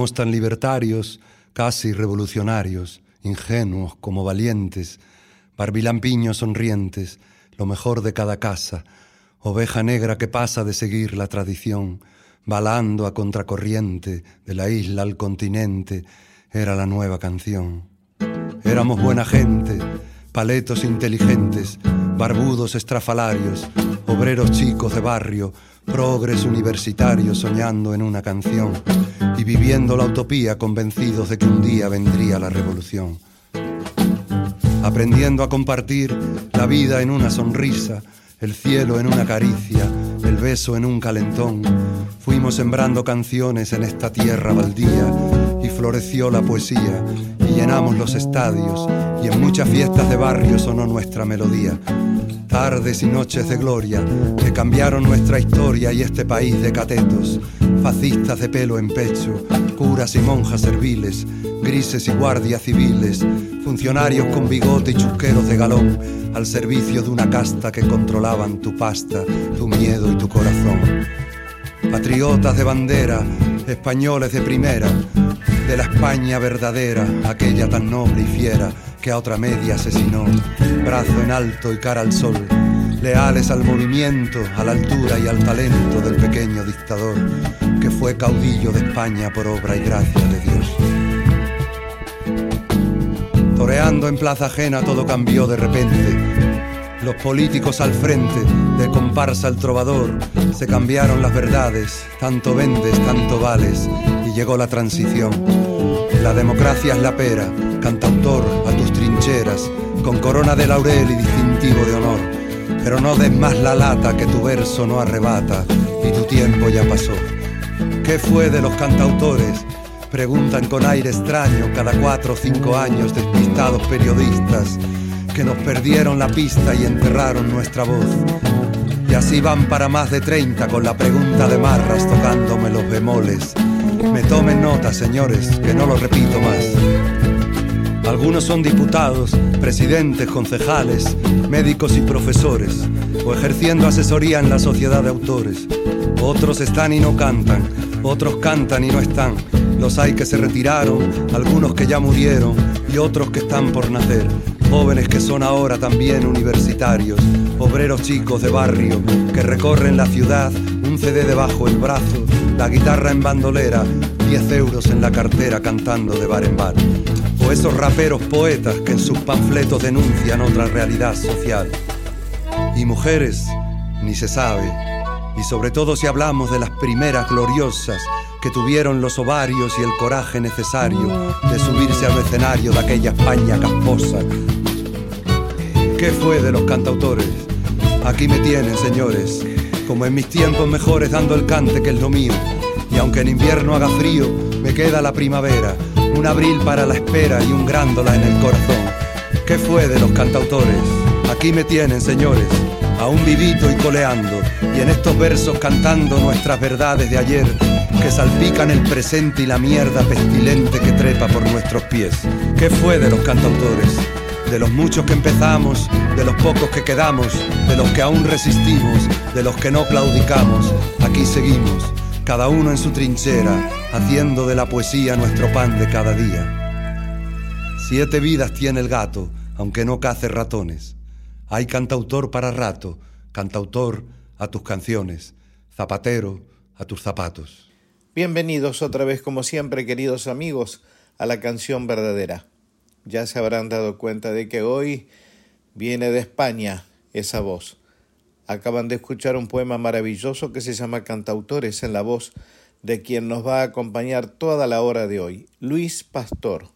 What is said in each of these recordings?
Tan libertarios, casi revolucionarios, ingenuos como valientes, barbilampiños sonrientes, lo mejor de cada casa, oveja negra que pasa de seguir la tradición, balando a contracorriente de la isla al continente, era la nueva canción. Éramos buena gente, paletos inteligentes, barbudos estrafalarios, obreros chicos de barrio, progres universitarios soñando en una canción y viviendo la utopía convencidos de que un día vendría la revolución. Aprendiendo a compartir la vida en una sonrisa, el cielo en una caricia, el beso en un calentón. Fuimos sembrando canciones en esta tierra baldía y floreció la poesía y llenamos los estadios y en muchas fiestas de barrio sonó nuestra melodía. Tardes y noches de gloria que cambiaron nuestra historia y este país de catetos, fascistas de pelo en pecho, curas y monjas serviles, grises y guardias civiles, funcionarios con bigote y chusqueros de galón, al servicio de una casta que controlaban tu pasta, tu miedo y tu corazón. Patriotas de bandera, españoles de primera, de la España verdadera, aquella tan noble y fiera que a otra media asesinó, brazo en alto y cara al sol, leales al movimiento, a la altura y al talento del pequeño dictador, que fue caudillo de España por obra y gracia de Dios. Toreando en plaza ajena todo cambió de repente. Los políticos al frente, de comparsa al trovador, se cambiaron las verdades, tanto vendes, tanto vales, llegó la transición. La democracia es la pera, cantautor a tus trincheras, con corona de laurel y distintivo de honor. Pero no des más la lata que tu verso no arrebata y tu tiempo ya pasó. ¿Qué fue de los cantautores? Preguntan con aire extraño cada cuatro o cinco años despistados periodistas que nos perdieron la pista y enterraron nuestra voz. Y así van para más de 30 con la pregunta de marras tocándome los bemoles. Me tomen nota, señores, que no lo repito más. Algunos son diputados, presidentes, concejales, médicos y profesores, o ejerciendo asesoría en la sociedad de autores. Otros están y no cantan, otros cantan y no están. Los hay que se retiraron, algunos que ya murieron y otros que están por nacer. Jóvenes que son ahora también universitarios, obreros chicos de barrio que recorren la ciudad, un CD debajo el brazo, la guitarra en bandolera, 10 euros en la cartera cantando de bar en bar. O esos raperos poetas que en sus panfletos denuncian otra realidad social. Y mujeres, ni se sabe. Y sobre todo si hablamos de las primeras gloriosas que tuvieron los ovarios y el coraje necesario de subirse al escenario de aquella España camposa. ¿Qué fue de los cantautores? Aquí me tienen, señores, como en mis tiempos mejores dando el cante que es lo mío. Y aunque en invierno haga frío, me queda la primavera, un abril para la espera y un grándola en el corazón. ¿Qué fue de los cantautores? Aquí me tienen, señores, aún vivito y coleando, y en estos versos cantando nuestras verdades de ayer que salpican el presente y la mierda pestilente que trepa por nuestros pies. ¿Qué fue de los cantautores? De los muchos que empezamos, de los pocos que quedamos, de los que aún resistimos, de los que no claudicamos. Aquí seguimos, cada uno en su trinchera, haciendo de la poesía nuestro pan de cada día. Siete vidas tiene el gato, aunque no cace ratones. Hay cantautor para rato, cantautor a tus canciones, zapatero a tus zapatos. Bienvenidos otra vez, como siempre, queridos amigos, a la canción verdadera. Ya se habrán dado cuenta de que hoy viene de España esa voz. Acaban de escuchar un poema maravilloso que se llama Cantautores en la voz de quien nos va a acompañar toda la hora de hoy, Luis Pastor.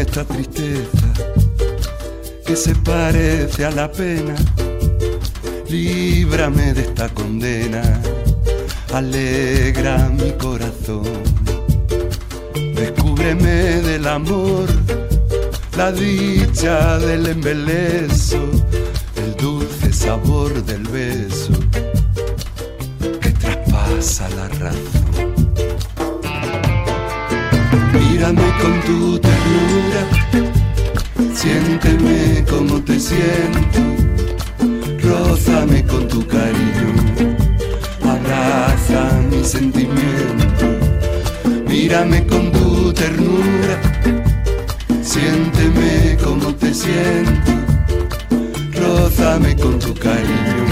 Esta tristeza que se parece a la pena. Líbrame de esta condena, alegra mi corazón. Descúbreme del amor, la dicha del embeleso, el dulce sabor del beso que traspasa la razón. Mírame con tu ternura, siénteme como te siento, rózame con tu cariño, abraza mi sentimiento. Mírame con tu ternura, siénteme como te siento, rózame con tu cariño,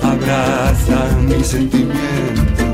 abraza mi sentimiento.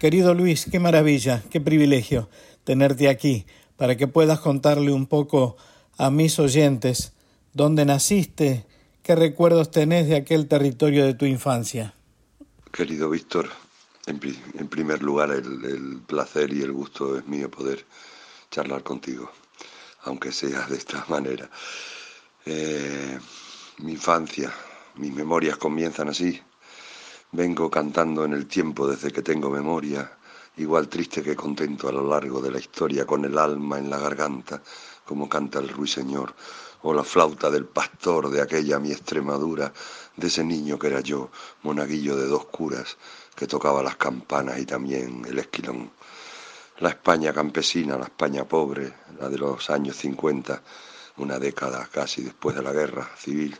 Querido Luis, qué maravilla, qué privilegio tenerte aquí para que puedas contarle un poco a mis oyentes dónde naciste, qué recuerdos tenés de aquel territorio de tu infancia. Querido Víctor, en, primer lugar el, placer y el gusto es mío poder charlar contigo, aunque sea de esta manera. Eh, mi infancia, mis memorias comienzan así, Vengo cantando en el tiempo desde que tengo memoria, igual triste que contento a lo largo de la historia, con el alma en la garganta, como canta el ruiseñor, o la flauta del pastor de aquella mi Extremadura, de ese niño que era yo, monaguillo de dos curas, que tocaba las campanas y también el esquilón. La España campesina, la España pobre, la de los años 50, una década casi después de la guerra civil,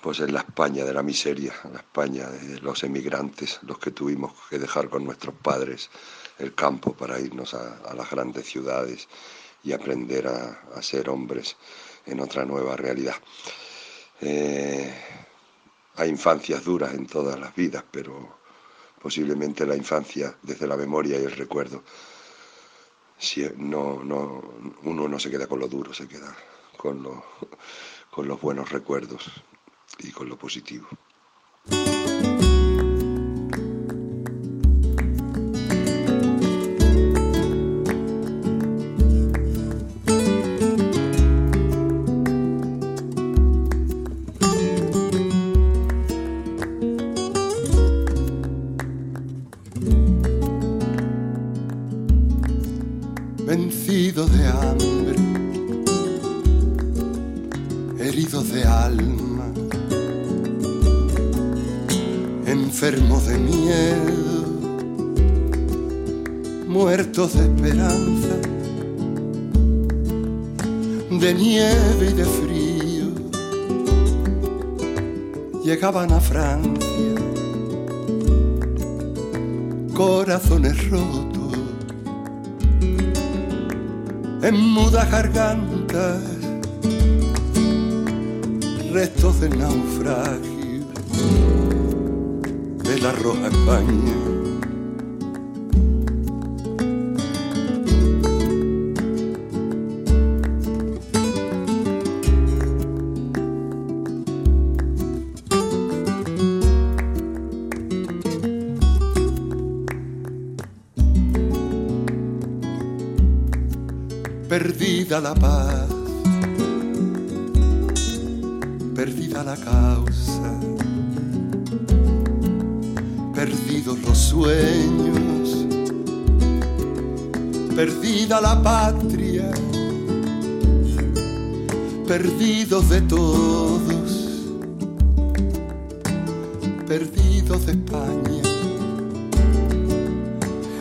pues en la España de la miseria, la España de los emigrantes, los que tuvimos que dejar con nuestros padres el campo para irnos a, las grandes ciudades y aprender a, ser hombres en otra nueva realidad. Eh, hay infancias duras en todas las vidas, pero posiblemente la infancia desde la memoria y el recuerdo, si no, no, uno no se queda con lo duro, se queda con los buenos recuerdos y con lo positivo. Gargantas, restos de naufragio la roja España. Perdida la paz, perdida la causa perdidos los sueños, perdida la patria, perdidos de todos, perdidos de España,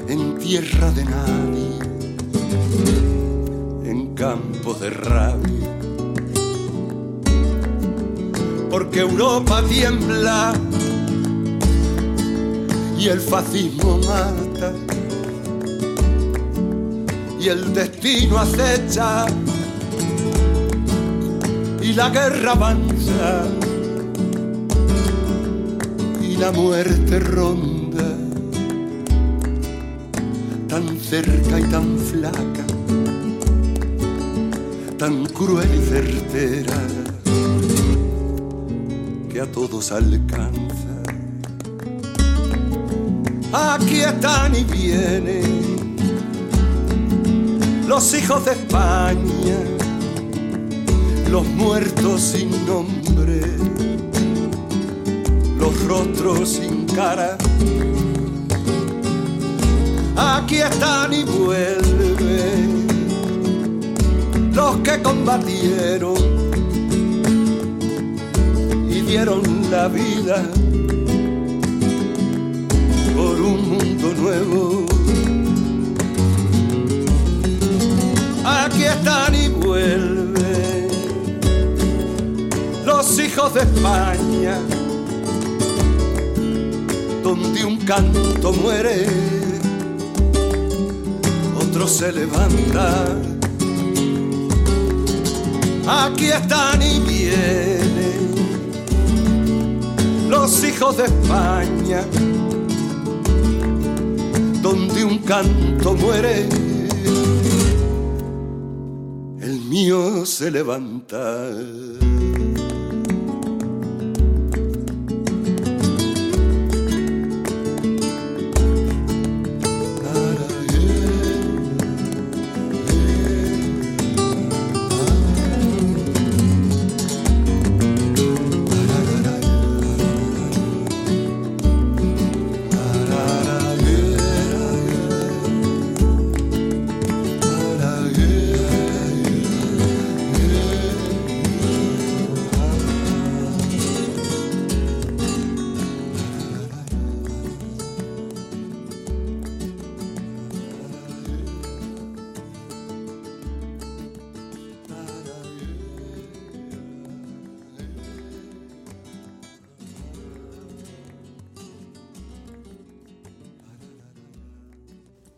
en tierra de nadie, en campos de rabia. Porque Europa tiembla y el fascismo mata y el destino acecha y la guerra avanza y la muerte ronda tan cerca y tan flaca, tan cruel y certera que a todos alcanza aquí están y vienen los hijos de España, los muertos sin nombre, los rostros sin cara. Aquí están y vuelven combatieron y dieron la vida por un mundo nuevo. Aquí están y vuelven los hijos de España, donde un canto muere, otro se levanta. Aquí están y vienen los hijos de España donde un canto muere, el mío se levanta.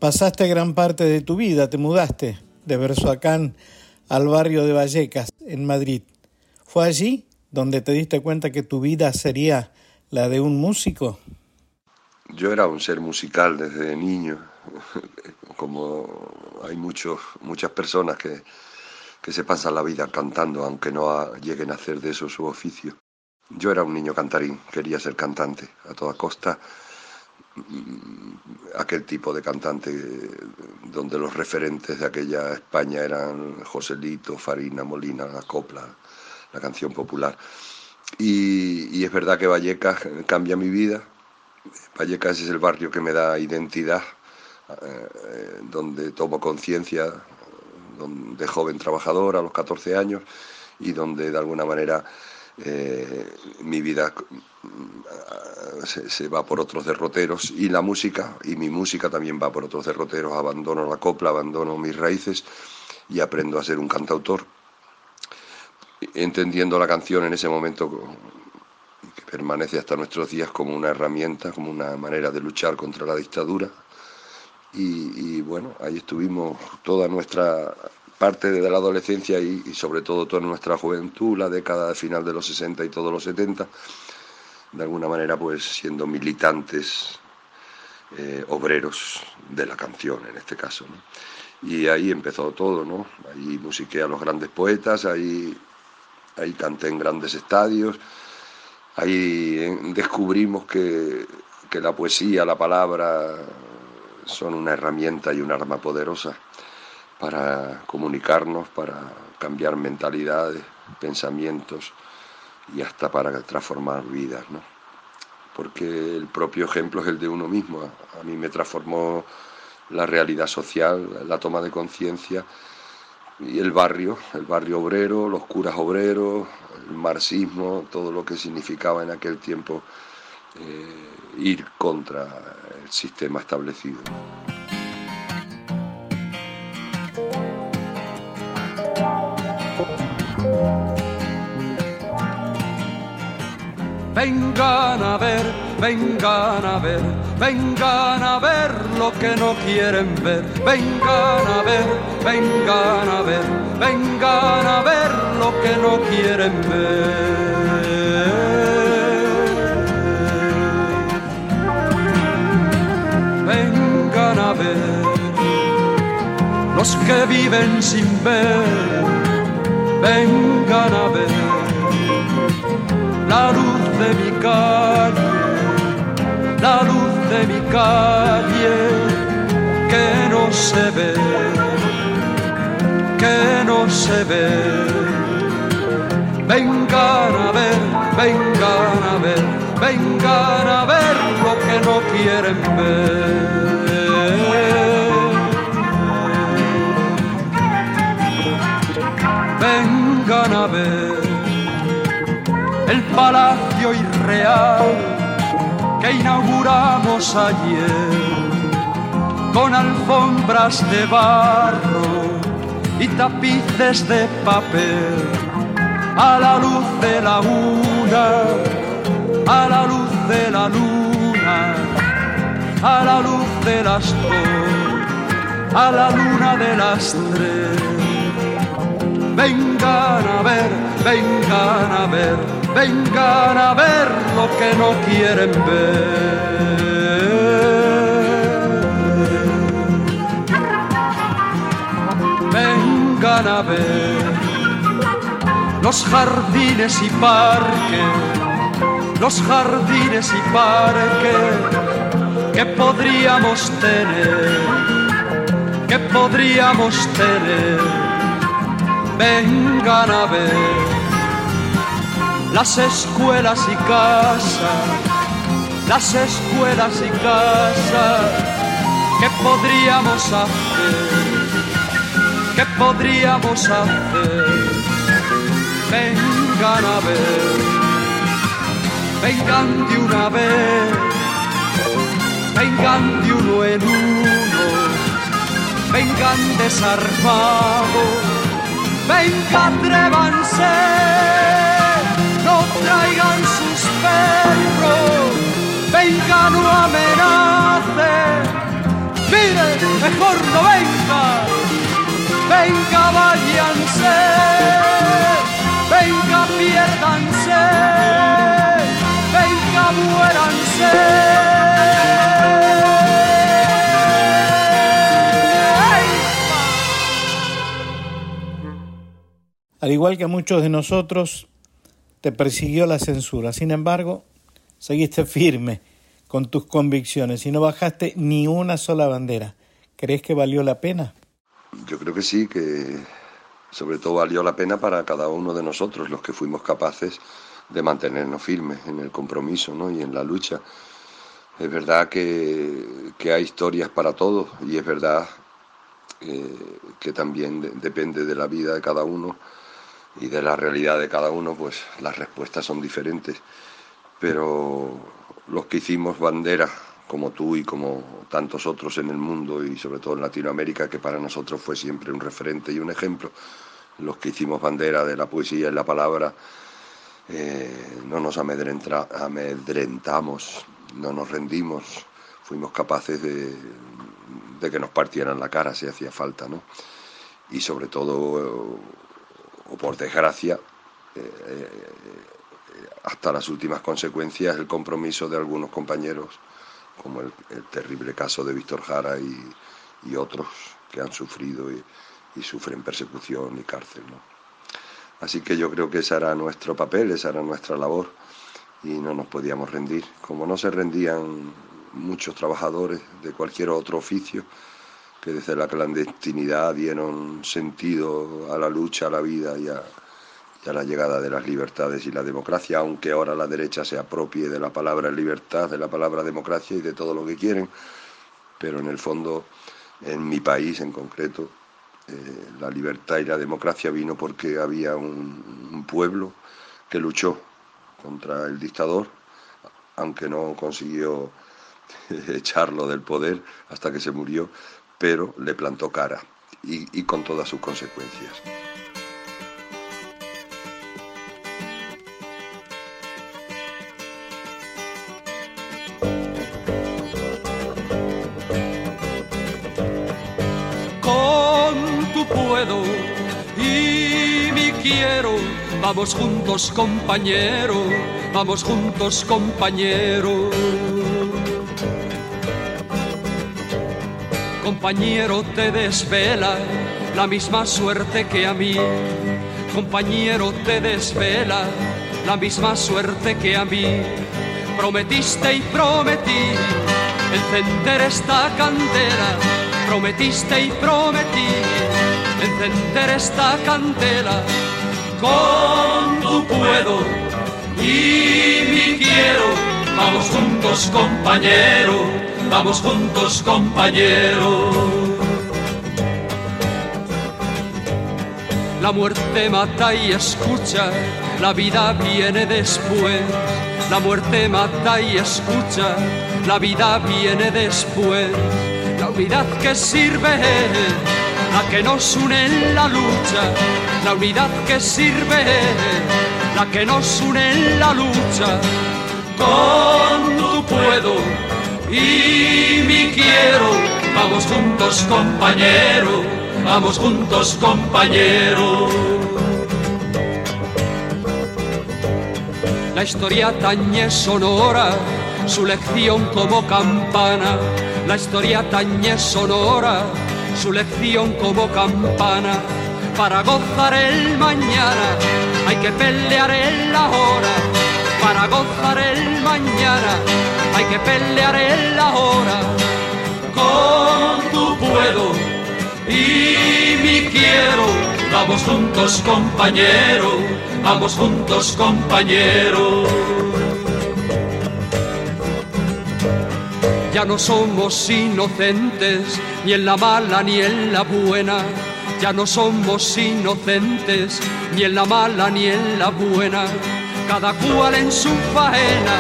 Pasaste gran parte de tu vida, te mudaste de Berzoacán al barrio de Vallecas, en Madrid. ¿Fue allí donde te diste cuenta que tu vida sería la de un músico? Yo era un ser musical desde niño, como hay muchos, muchas personas que, que se pasan la vida cantando, aunque no lleguen a hacer de eso su oficio. Yo era un niño cantarín, quería ser cantante a toda costa aquel tipo de cantante donde los referentes de aquella España eran Joselito, Farina, Molina, la copla, la canción popular. Y, es verdad que Vallecas cambia mi vida. Vallecas es el barrio que me da identidad, eh, donde tomo conciencia de joven trabajador a los 14 años y donde de alguna manera eh, mi vida se, va por otros derroteros y la música, y mi música también va por otros derroteros, abandono la copla, abandono mis raíces y aprendo a ser un cantautor, entendiendo la canción en ese momento que permanece hasta nuestros días como una herramienta, como una manera de luchar contra la dictadura. Y, bueno, ahí estuvimos toda nuestra parte de la adolescencia y, sobre todo toda nuestra juventud, la década final de los 60 y todos los 70, de alguna manera pues siendo militantes eh, obreros de la canción en este caso. Y ahí empezó todo, ¿no? Ahí musiqué a los grandes poetas, ahí, ahí canté en grandes estadios, ahí descubrimos que, que la poesía, la palabra son una herramienta y un arma poderosa para comunicarnos, para cambiar mentalidades, pensamientos y hasta para transformar vidas, ¿no? Porque el propio ejemplo es el de uno mismo. A mí me transformó la realidad social, la toma de conciencia y el barrio, el barrio obrero, los curas obreros, el marxismo, todo lo que significaba en aquel tiempo eh, ir contra el sistema establecido. Vengan a ver, vengan a ver, vengan a ver lo que no quieren ver. Vengan a ver, vengan a ver, vengan a ver lo que no quieren ver. Vengan a ver los que viven sin ver. Vengan a ver la luz de mi calle, la luz de mi calle, que no se ve, que no se ve. Vengan a ver, vengan a ver, vengan a ver lo que no quieren ver. Vengan a ver palacio irreal que inauguramos ayer con alfombras de barro y tapices de papel a la luz de la luna, a la luz de la luna, a la luz de las dos, a la luna de las tres. Vengan a ver, vengan a ver vengan a ver lo que no quieren ver. Vengan a ver los jardines y parques, los jardines y parques que podríamos tener, que podríamos tener. Vengan a ver las escuelas y casas, las escuelas y casas, ¿qué podríamos hacer? ¿Qué podríamos hacer? Vengan a ver, vengan de una vez, vengan de uno en uno, vengan desarmados, vengan, atrévanse sus perros, venga, no amenace, mire, mejor no venga, venga, váyanse, venga, piérdanse, venga, muéranse. Al igual que muchos de nosotros, te persiguió la censura. Sin embargo, seguiste firme con tus convicciones y no bajaste ni una sola bandera. ¿Crees que valió la pena? Yo creo que sí, que sobre todo valió la pena para cada uno de nosotros, los que fuimos capaces de mantenernos firmes en el compromiso ¿no? y en la lucha. Es verdad que, hay historias para todos y es verdad eh, que también depende de la vida de cada uno y de la realidad de cada uno, pues las respuestas son diferentes. Pero los que hicimos bandera, como tú y como tantos otros en el mundo y sobre todo en Latinoamérica, que para nosotros fue siempre un referente y un ejemplo, los que hicimos bandera de la poesía y la palabra, eh, no nos amedrentamos, no nos rendimos, fuimos capaces de, que nos partieran la cara si hacía falta, ¿no? Y sobre todo, o por desgracia, eh, eh, hasta las últimas consecuencias, el compromiso de algunos compañeros, como el, terrible caso de Víctor Jara y, otros que han sufrido y, sufren persecución y cárcel. Así que yo creo que ese era nuestro papel, esa era nuestra labor y no nos podíamos rendir. Como no se rendían muchos trabajadores de cualquier otro oficio que desde la clandestinidad dieron sentido a la lucha, a la vida y a, la llegada de las libertades y la democracia, aunque ahora la derecha se apropie de la palabra libertad, de la palabra democracia y de todo lo que quieren, pero en el fondo, en mi país en concreto, eh, la libertad y la democracia vino porque había un, pueblo que luchó contra el dictador, aunque no consiguió echarlo del poder hasta que se murió, pero le plantó cara y con todas sus consecuencias. y mi quiero. Vamos juntos, compañero, vamos juntos, compañero. Compañero, te desvela la misma suerte que a mí. Compañero, te desvela la misma suerte que a mí. Prometiste y prometí encender esta candela. Prometiste y prometí encender esta candela con tu puedo y mi quiero. Vamos juntos, compañero, vamos juntos, compañero. La muerte mata y escucha, la vida viene después. La muerte mata y escucha, la vida viene después. La unidad que sirve la que nos une en la lucha, la unidad que sirve, la que nos une en la lucha. Con tu puedo y mi quiero, vamos juntos compañero, vamos juntos compañero. La historia tañe sonora, su lección como campana, la historia tañe sonora su lección como campana. Para gozar el mañana hay que pelear en la hora. Para gozar el mañana hay que pelear en la hora. Con tu puedo y mi quiero. Vamos juntos compañero, vamos juntos compañero. Ya no somos inocentes, ni en la mala ni en la buena. Ya no somos inocentes, ni en la mala ni en la buena. Cada cual en su faena,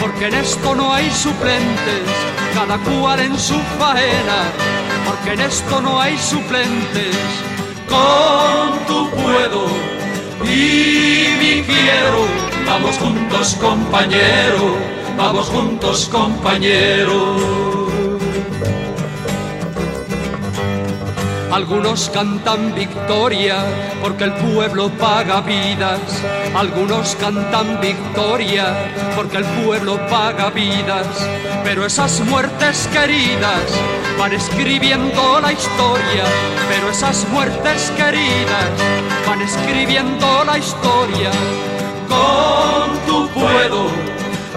porque en esto no hay suplentes. Cada cual en su faena, porque en esto no hay suplentes. Con tu puedo y mi quiero, vamos juntos compañero vamos juntos compañeros. Algunos cantan victoria porque el pueblo paga vidas. Algunos cantan victoria porque el pueblo paga vidas. Pero esas muertes queridas van escribiendo la historia. Pero esas muertes queridas van escribiendo la historia. Con tu puedo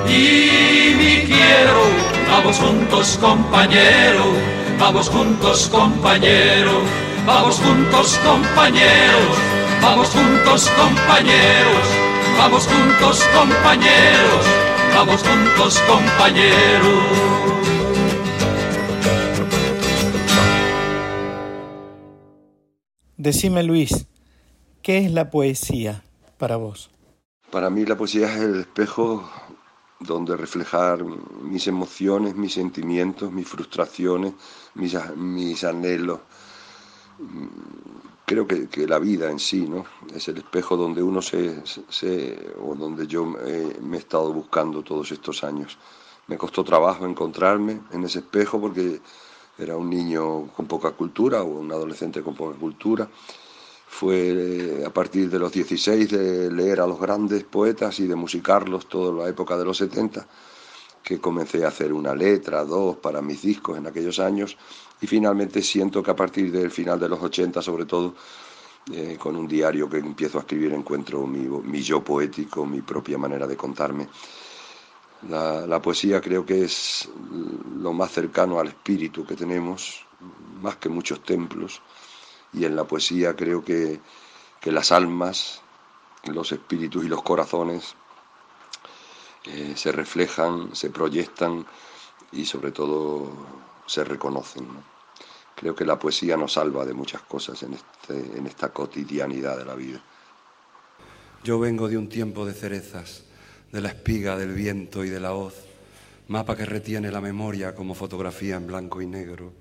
y mi quiero. Vamos juntos, compañero, vamos juntos, compañero, vamos juntos, compañeros, vamos juntos, compañeros, vamos juntos, compañeros, vamos juntos, compañeros. Decime Luis, ¿qué es la poesía para vos? Para mí la poesía es el espejo donde reflejar mis emociones, mis sentimientos, mis frustraciones, mis, anhelos. Creo que, la vida en sí ¿no? es el espejo donde uno se, se o donde yo me he estado buscando todos estos años. Me costó trabajo encontrarme en ese espejo porque era un niño con poca cultura o un adolescente con poca cultura fue eh, a partir de los 16 de leer a los grandes poetas y de musicarlos toda la época de los 70 que comencé a hacer una letra, dos para mis discos en aquellos años y finalmente siento que a partir del final de los 80 sobre todo eh, con un diario que empiezo a escribir encuentro mi, yo poético, mi propia manera de contarme. la poesía creo que es lo más cercano al espíritu que tenemos, más que muchos templos y en la poesía creo que, las almas, los espíritus y los corazones se reflejan, se proyectan y sobre todo se reconocen. Creo que la poesía nos salva de muchas cosas en, este, en esta cotidianidad de la vida. Yo vengo de un tiempo de cerezas, de la espiga, del viento y de la hoz, mapa que retiene la memoria como fotografía en blanco y negro.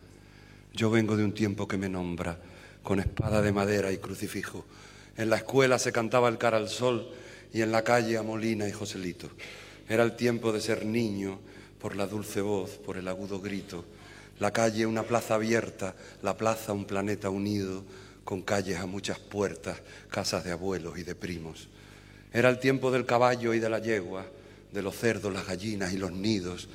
Yo vengo de un tiempo que me nombra, con espada de madera y crucifijo. En la escuela se cantaba el cara al sol y en la calle a Molina y Joselito. Era el tiempo de ser niño por la dulce voz, por el agudo grito. La calle una plaza abierta, la plaza un planeta unido, con calles a muchas puertas, casas de abuelos y de primos. Era el tiempo del caballo y de la yegua, de los cerdos, las gallinas y los nidos,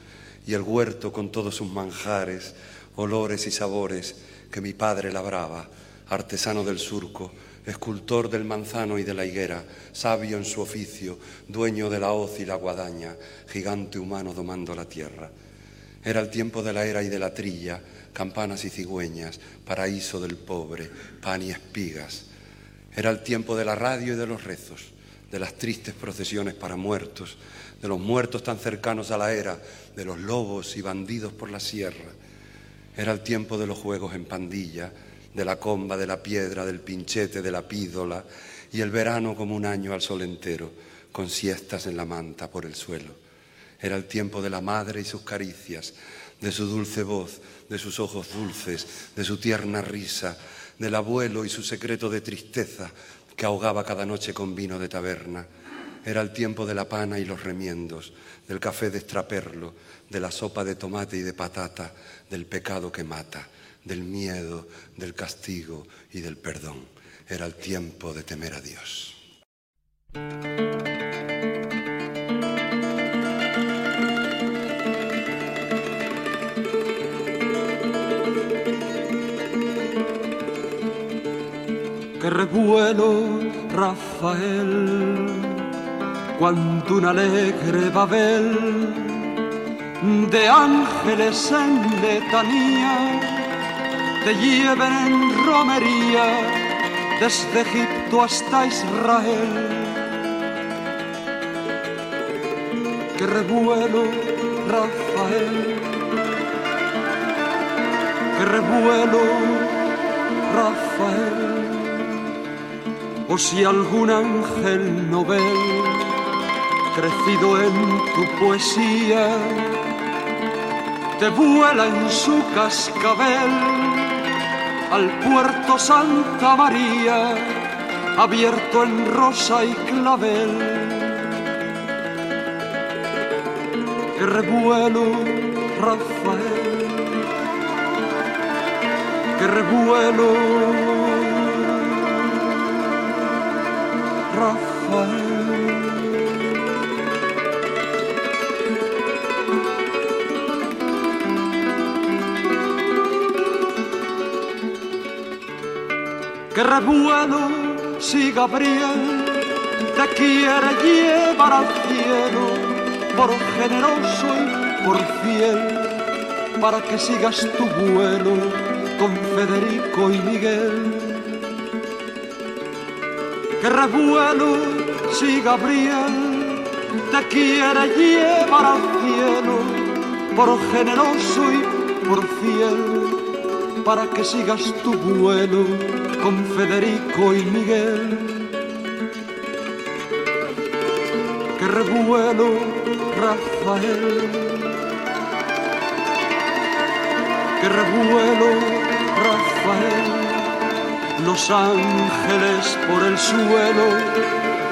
y el huerto con todos sus manjares, olores y sabores que mi padre labraba artesano del surco, escultor del manzano y de la higuera, sabio en su oficio, dueño de la hoz y la guadaña, gigante humano domando la tierra. Era el tiempo de la era y de la trilla, campanas y cigüeñas, paraíso del pobre, pan y espigas. Era el tiempo de la radio y de los rezos, de las tristes procesiones para muertos, de los muertos tan cercanos a la era, de los lobos y bandidos por la sierra. Era el tiempo de los juegos en pandilla, de la comba, de la piedra, del pinchete, de la pídola, y el verano como un año al sol entero, con siestas en la manta por el suelo. Era el tiempo de la madre y sus caricias, de su dulce voz, de sus ojos dulces, de su tierna risa, del abuelo y su secreto de tristeza que ahogaba cada noche con vino de taberna. Era el tiempo de la pana y los remiendos, del café de extraperlo, de la sopa de tomate y de patata, del pecado que mata del miedo, del castigo y del perdón. Era el tiempo de temer a Dios. Que revuelo, Rafael, cuando un alegre Babel de ángeles en letanía te lleven en romería desde Egipto hasta Israel. Que revuelo, Rafael, que revuelo, Rafael. O si algún ángel novel, crecido en tu poesía, te vuela en su cascabel al puerto Santa María, abierto en rosa y clavel. Que revuelo, Rafael, que revuelo, Rafael. Que revuelo si Gabriel te quiere llevar al cielo por generoso y por fiel para que sigas tu vuelo con Federico y Miguel. Que revuelo si Gabriel te quiere llevar al cielo por generoso y por fiel para que sigas tu vuelo con Federico y Miguel. Que revuelo, Rafael. Que revuelo, Rafael. Los ángeles por el suelo,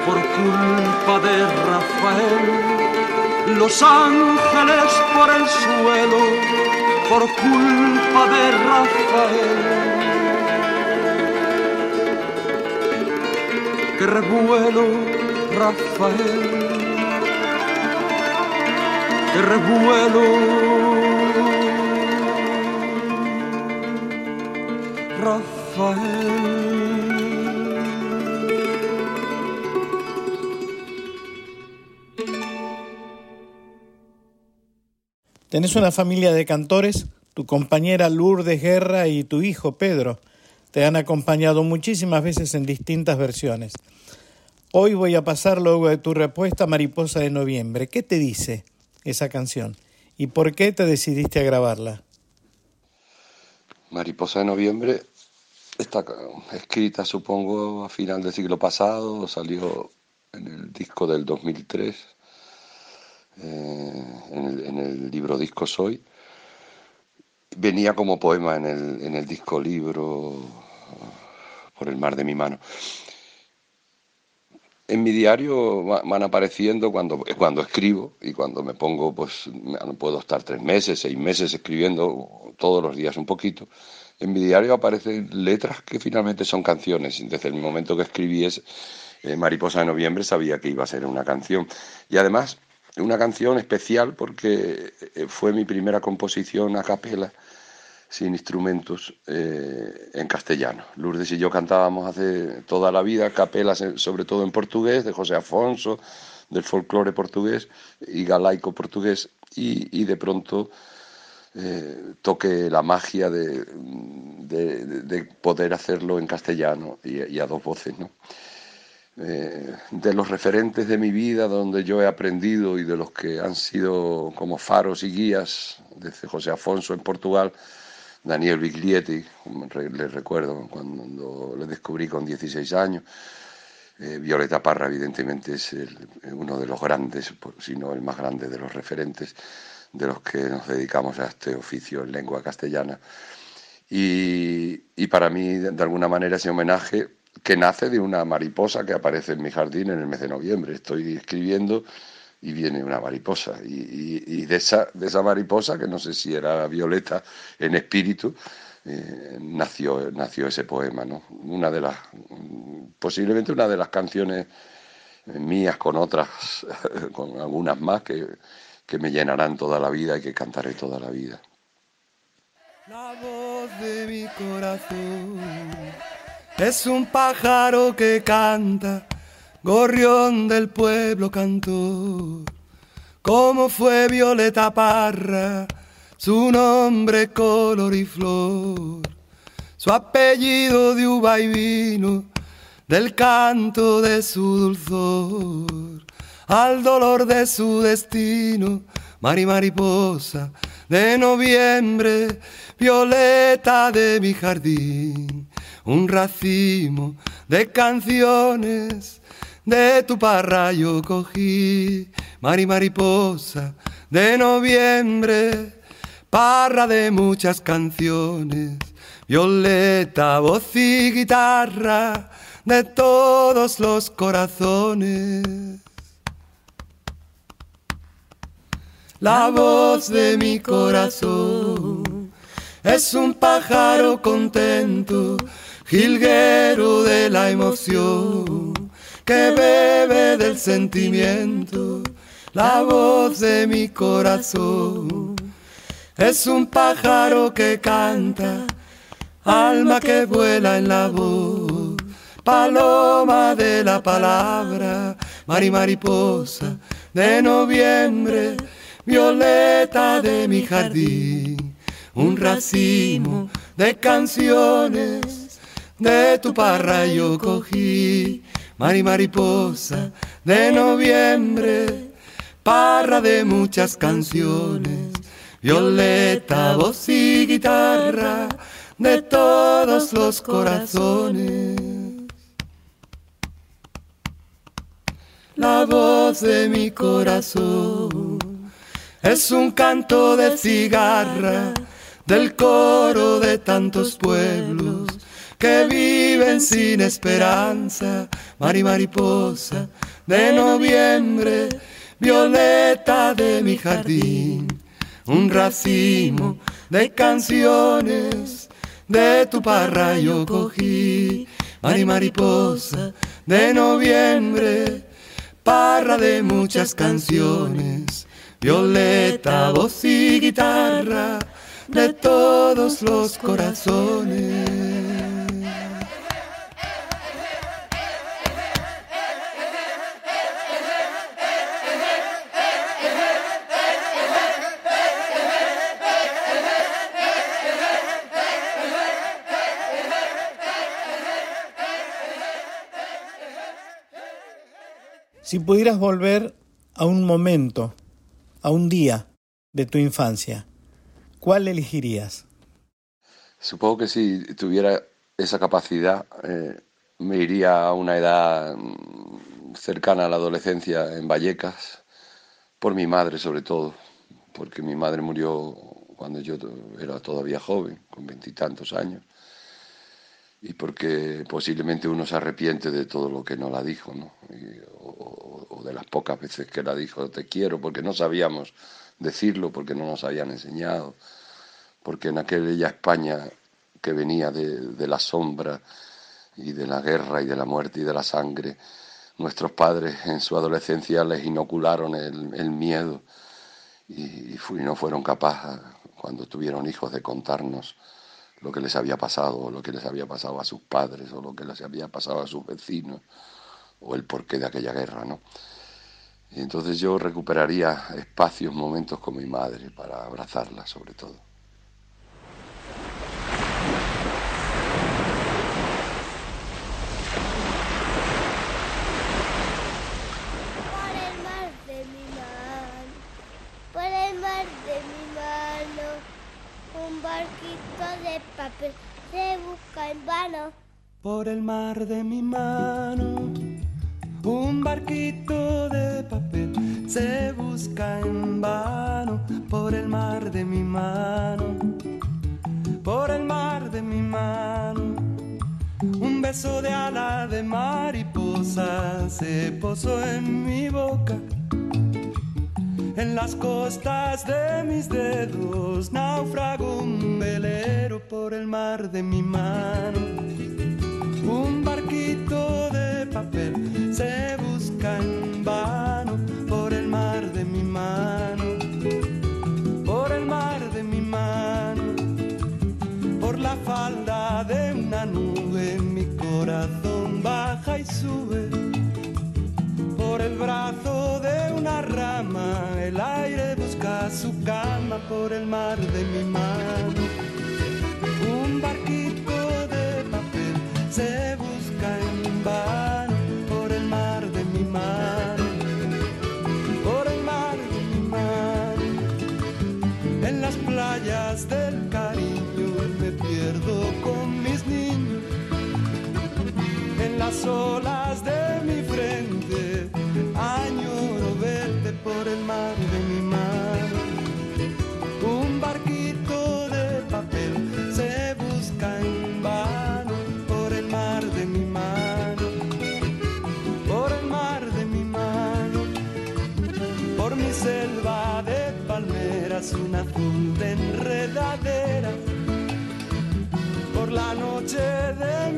por culpa de Rafael. Los ángeles por el suelo, por culpa de Rafael. Que revuelo, Rafael, que revuelo, Rafael. Tenés una familia de cantores, tu compañera Lourdes Guerra y tu hijo Pedro te han acompañado muchísimas veces en distintas versiones. Hoy voy a pasar luego de tu respuesta Mariposa de Noviembre. ¿Qué te dice esa canción? ¿Y por qué te decidiste a grabarla? Mariposa de Noviembre está escrita, supongo, a final del siglo pasado, salió en el disco del 2003, eh, en, el, en, el, libro Disco Soy. Venía como poema en el, en el disco libro por el mar de mi mano. En mi diario van apareciendo cuando, cuando escribo y cuando me pongo, pues puedo estar tres meses, seis meses escribiendo todos los días un poquito. En mi diario aparecen letras que finalmente son canciones. Desde el momento que escribí es, eh, Mariposa de Noviembre sabía que iba a ser una canción. Y además, una canción especial porque eh, fue mi primera composición a capela sin instrumentos eh, en castellano. Lourdes y yo cantábamos hace toda la vida capelas, sobre todo en portugués, de José Afonso, del folclore portugués y galaico portugués, y, de pronto eh, toque la magia de, de, poder hacerlo en castellano y, a dos voces. ¿no? Eh, de los referentes de mi vida, donde yo he aprendido y de los que han sido como faros y guías, desde José Afonso en Portugal, Daniel Biglietti, le recuerdo cuando le descubrí con 16 años. Eh, Violeta Parra, evidentemente, es uno de los grandes, si no el más grande de los referentes de los que nos dedicamos a este oficio en lengua castellana. Y, y para mí, de alguna manera, ese homenaje que nace de una mariposa que aparece en mi jardín en el mes de noviembre. Estoy escribiendo y viene una mariposa. Y, de, esa, de esa mariposa, que no sé si era violeta en espíritu, eh, nació, nació ese poema, ¿no? Una de las, posiblemente una de las canciones mías con otras, con algunas más que, que me llenarán toda la vida y que cantaré toda la vida. La voz de mi corazón es un pájaro que canta gorrión del pueblo cantor. Como fue Violeta Parra, su nombre color y flor, su apellido de uva y vino, del canto de su dulzor, al dolor de su destino, mari mariposa de noviembre, violeta de mi jardín, un racimo de canciones de tu parra yo cogí, mari mariposa de noviembre, parra de muchas canciones, violeta, voz y guitarra de todos los corazones. La voz de mi corazón es un pájaro contento, jilguero de la emoción que bebe del sentimiento, la voz de mi corazón. Es un pájaro que canta, alma que vuela en la voz, paloma de la palabra, mari mariposa de noviembre, violeta de mi jardín, un racimo de canciones de tu parra yo cogí Mari Mariposa de noviembre, parra de muchas canciones, violeta, voz y guitarra de todos los corazones. La voz de mi corazón Es un canto de cigarra del coro de tantos pueblos que viven sin esperanza. Mari mariposa de noviembre, violeta de mi jardín, un racimo de canciones de tu parra yo cogí. Mari mariposa de noviembre, parra de muchas canciones violeta, voz y guitarra de todos los corazones. Si pudieras volver a un momento a un día de tu infancia, ¿cuál elegirías? Supongo que si tuviera esa capacidad, eh, me iría a una edad mm, cercana a la adolescencia en Vallecas, por mi madre sobre todo, porque mi madre murió cuando yo era todavía joven, con veintitantos años, y porque posiblemente uno se arrepiente de todo lo que no la dijo, ¿no? o, de las pocas veces que la dijo te quiero, porque no sabíamos decirlo, porque no nos habían enseñado, porque en aquella España que venía de, la sombra y de la guerra y de la muerte y de la sangre, nuestros padres en su adolescencia les inocularon el, miedo y, y no fueron capaces, cuando tuvieron hijos, de contarnos lo que les había pasado, o lo que les había pasado a sus padres, o lo que les había pasado a sus vecinos, o el porqué de aquella guerra, ¿no? Y entonces yo recuperaría espacios, momentos con mi madre para abrazarla sobre todo. Por el mar de mi mano, por el mar de mi mano un barquito de papel se busca en vano. Por el mar de mi mano, un barquito de papel se busca en vano. Por el mar de mi mano, por el mar de mi mano. Un beso de ala de mariposa se posó en mi boca en las costas de mis dedos naufrago un velero por el mar de mi mano. Un barquito de papel se busca en vano por el mar de mi mano. Por el mar de mi mano. Por la falda de una nube mi corazón baja y sube por el brazo de una rama, el aire busca su cama por el mar de mi mano. Un barquito de papel se busca en vano por el mar de mi mano. Por el mar de mi mano. En las playas del cariño me pierdo con mis niños. En las olas la noche de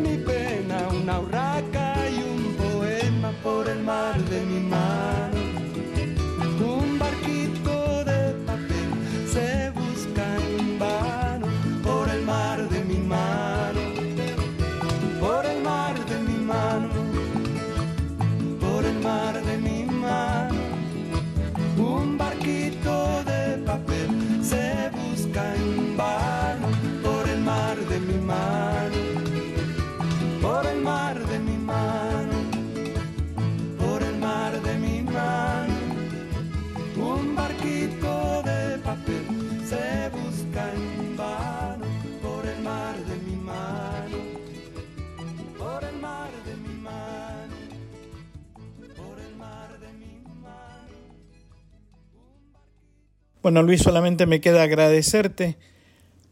Bueno, Luis, solamente me queda agradecerte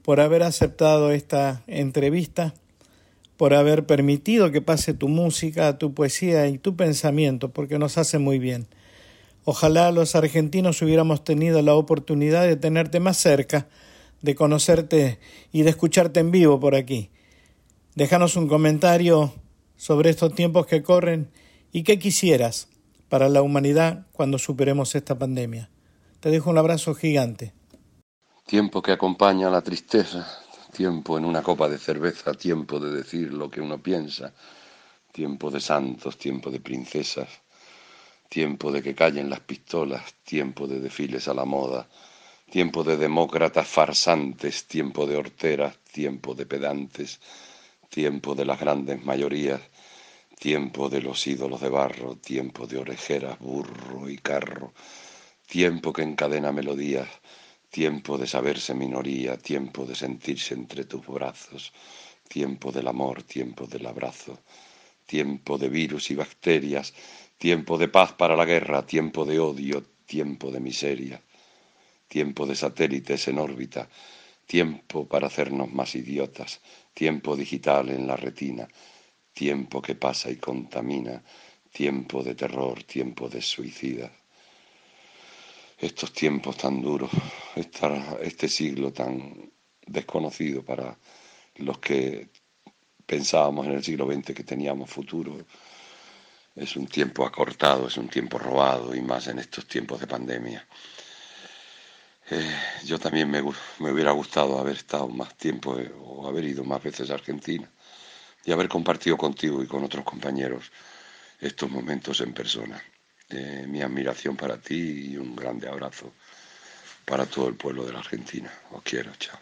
por haber aceptado esta entrevista, por haber permitido que pase tu música, tu poesía y tu pensamiento, porque nos hace muy bien. Ojalá los argentinos hubiéramos tenido la oportunidad de tenerte más cerca, de conocerte y de escucharte en vivo por aquí. Déjanos un comentario sobre estos tiempos que corren y qué quisieras para la humanidad cuando superemos esta pandemia. Te dejo un abrazo gigante. Tiempo que acompaña la tristeza, tiempo en una copa de cerveza, tiempo de decir lo que uno piensa, tiempo de santos, tiempo de princesas, tiempo de que callen las pistolas, tiempo de desfiles a la moda, tiempo de demócratas farsantes, tiempo de horteras, tiempo de pedantes, tiempo de las grandes mayorías, tiempo de los ídolos de barro, tiempo de orejeras, burro y carro, tiempo que encadena melodías, tiempo de saberse minoría, tiempo de sentirse entre tus brazos, tiempo del amor, tiempo del abrazo, tiempo de virus y bacterias, tiempo de paz para la guerra, tiempo de odio, tiempo de miseria, tiempo de satélites en órbita, tiempo para hacernos más idiotas, tiempo digital en la retina, tiempo que pasa y contamina, tiempo de terror, tiempo de suicida estos tiempos tan duros, este siglo tan desconocido para los que pensábamos en el siglo XX que teníamos futuro, es un tiempo acortado, es un tiempo robado y más en estos tiempos de pandemia. Eh, yo también me, hubiera gustado haber estado más tiempo eh, o haber ido más veces a Argentina y haber compartido contigo y con otros compañeros estos momentos en persona mi admiración para ti y un grande abrazo para todo el pueblo de la Argentina. Os quiero, chao.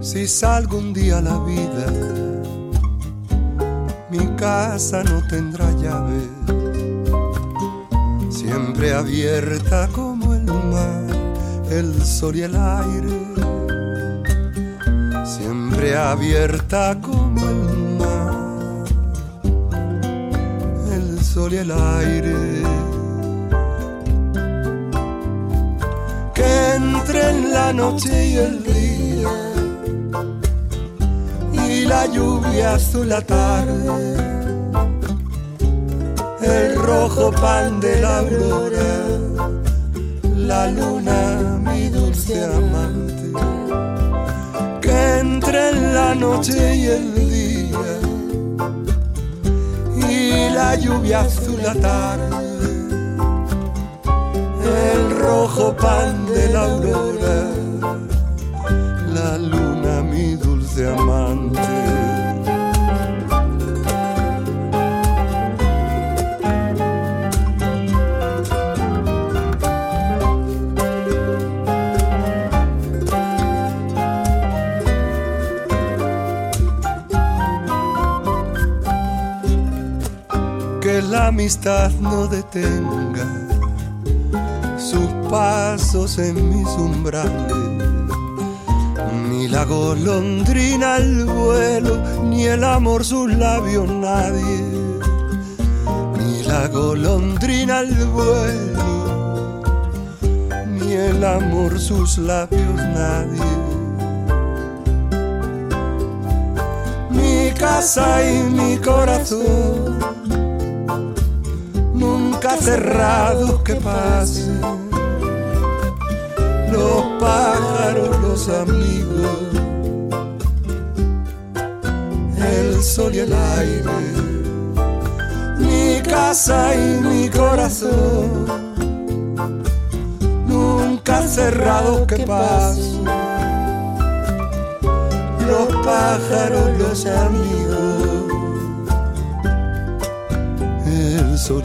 Si salgo un día a la vida casa no tendrá llave, siempre abierta como el mar, el sol y el aire, siempre abierta como el mar, el sol y el aire. Que entre en la noche y el día la lluvia azul la tarde, el rojo pan de la aurora, la luna mi dulce amante, que entre en la noche y el día y la lluvia azul la tarde, el rojo pan de la aurora, la luna mi dulce amante. Amistad no detenga sus pasos en mis umbrales. Ni la golondrina al vuelo, ni el amor sus labios nadie. Ni la golondrina al vuelo, ni el amor sus labios nadie. Mi casa y mi corazón cerrados que pasen, los pájaros, los amigos, el sol y el aire, mi casa y mi corazón, nunca cerrados que pasen, los pájaros, los amigos sol.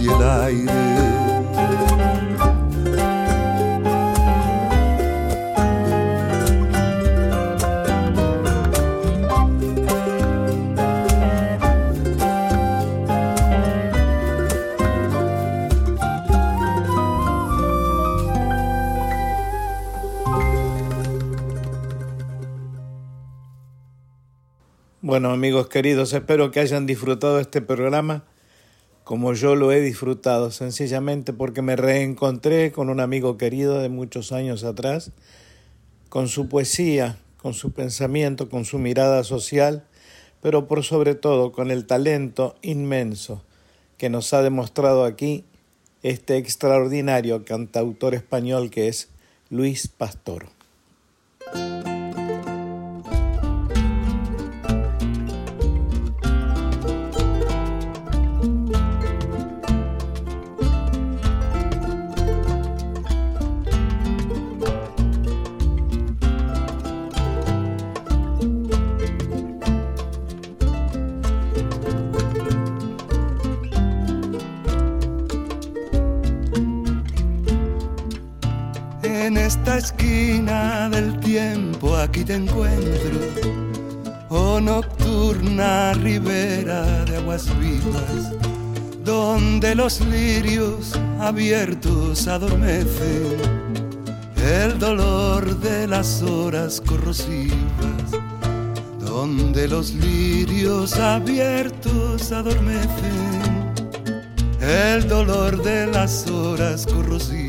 Bueno amigos queridos, espero que hayan disfrutado este programa como yo lo he disfrutado, sencillamente porque me reencontré con un amigo querido de muchos años atrás, con su poesía, con su pensamiento, con su mirada social, pero por sobre todo con el talento inmenso que nos ha demostrado aquí este extraordinario cantautor español que es Luis Pastor. Te encuentro, oh nocturna ribera de aguas vivas, donde los lirios abiertos adormecen el dolor de las horas corrosivas, donde los lirios abiertos adormecen el dolor de las horas corrosivas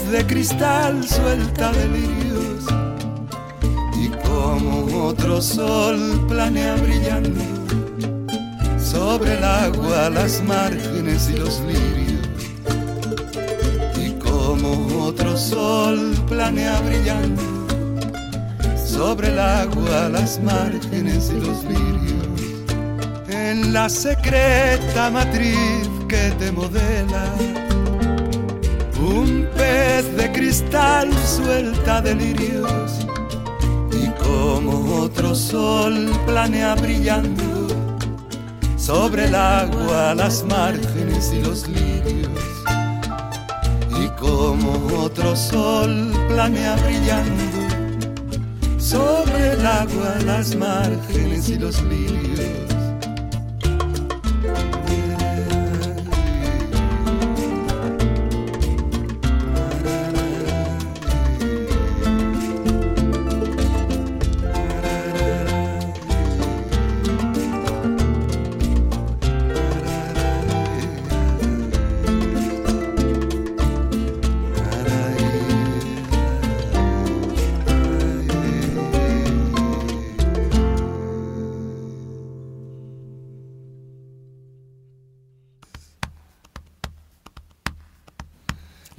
de cristal suelta delirios y como otro sol planea brillando sobre el agua, las márgenes y los lirios. Y como otro sol planea brillando sobre el agua, las márgenes y los lirios en la secreta matriz que te modela. De cristal suelta delirios y como otro sol planea brillando sobre el agua, las márgenes y los lirios. Y como otro sol planea brillando sobre el agua, las márgenes y los lirios.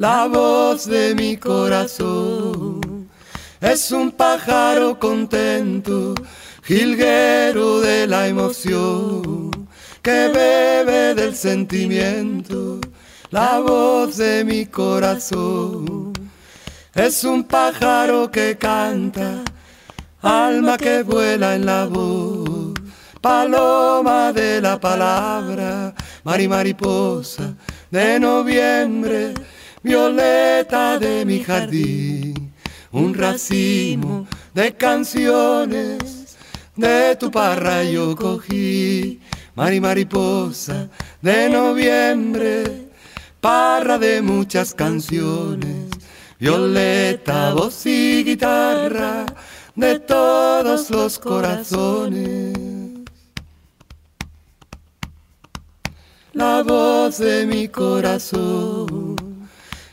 La voz de mi corazón. Es un pájaro contento, jilguero de la emoción, que bebe del sentimiento. La voz de mi corazón. Es un pájaro que canta, alma que vuela en la voz, paloma de la palabra, mari mariposa de noviembre violeta de mi jardín, un racimo de canciones de tu parra yo cogí, mari mariposa de noviembre, parra de muchas canciones, violeta, voz y guitarra de todos los corazones. La voz de mi corazón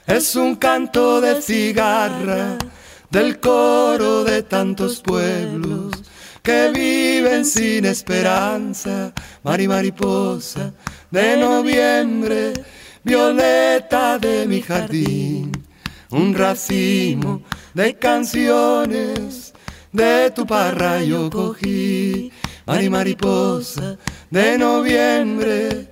es un canto de cigarra del coro de tantos pueblos que viven sin esperanza. Mari mariposa de noviembre, violeta de mi jardín, un racimo de canciones de tu parra yo cogí. Mari mariposa de noviembre,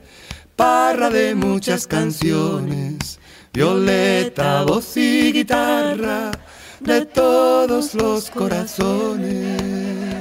parra de muchas canciones violeta, voz y guitarra de todos los corazones.